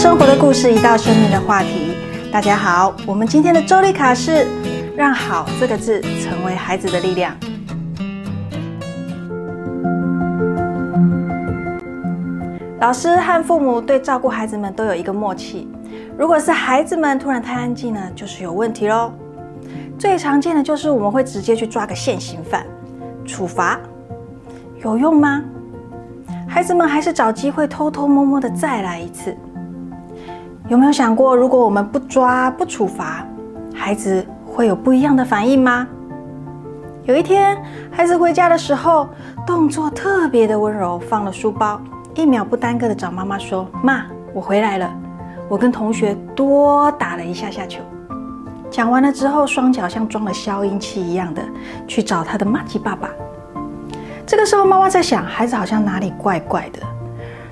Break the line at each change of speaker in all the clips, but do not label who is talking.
生活的故事，一道生命的话题。大家好，我们今天的周丽卡是让“好”这个字成为孩子的力量。老师和父母对照顾孩子们都有一个默契。如果是孩子们突然太安静呢，就是有问题喽。最常见的就是我们会直接去抓个现行犯，处罚有用吗？孩子们还是找机会偷偷摸摸的再来一次。有没有想过，如果我们不抓不处罚，孩子会有不一样的反应吗？有一天，孩子回家的时候，动作特别的温柔，放了书包，一秒不耽搁的找妈妈说：“妈，我回来了，我跟同学多打了一下下球。”讲完了之后，双脚像装了消音器一样的去找他的马吉爸爸。这个时候，妈妈在想，孩子好像哪里怪怪的，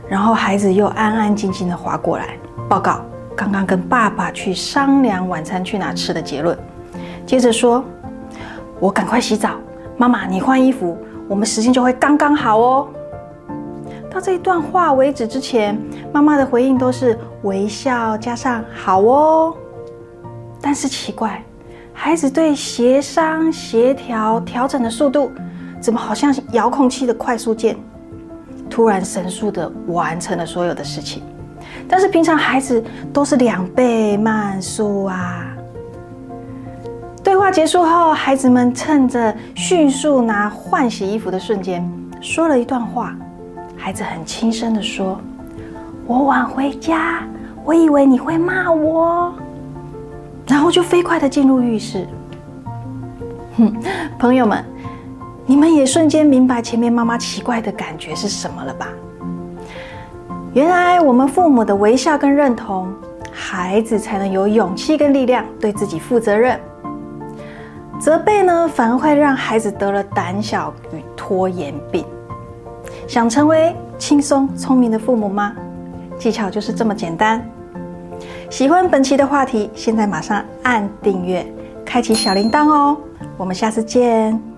然后孩子又安安静静的滑过来。报告刚刚跟爸爸去商量晚餐去哪吃的结论，接着说：“我赶快洗澡，妈妈你换衣服，我们时间就会刚刚好哦。”到这一段话为止之前，妈妈的回应都是微笑加上“好哦”，但是奇怪，孩子对协商、协调、调整的速度，怎么好像遥控器的快速键，突然神速的完成了所有的事情。但是平常孩子都是两倍慢速啊。对话结束后，孩子们趁着迅速拿换洗衣服的瞬间，说了一段话。孩子很轻声的说：“我晚回家，我以为你会骂我。”然后就飞快的进入浴室。哼，朋友们，你们也瞬间明白前面妈妈奇怪的感觉是什么了吧？原来我们父母的微笑跟认同，孩子才能有勇气跟力量对自己负责任。责备呢，反而会让孩子得了胆小与拖延病。想成为轻松聪明的父母吗？技巧就是这么简单。喜欢本期的话题，现在马上按订阅，开启小铃铛哦。我们下次见。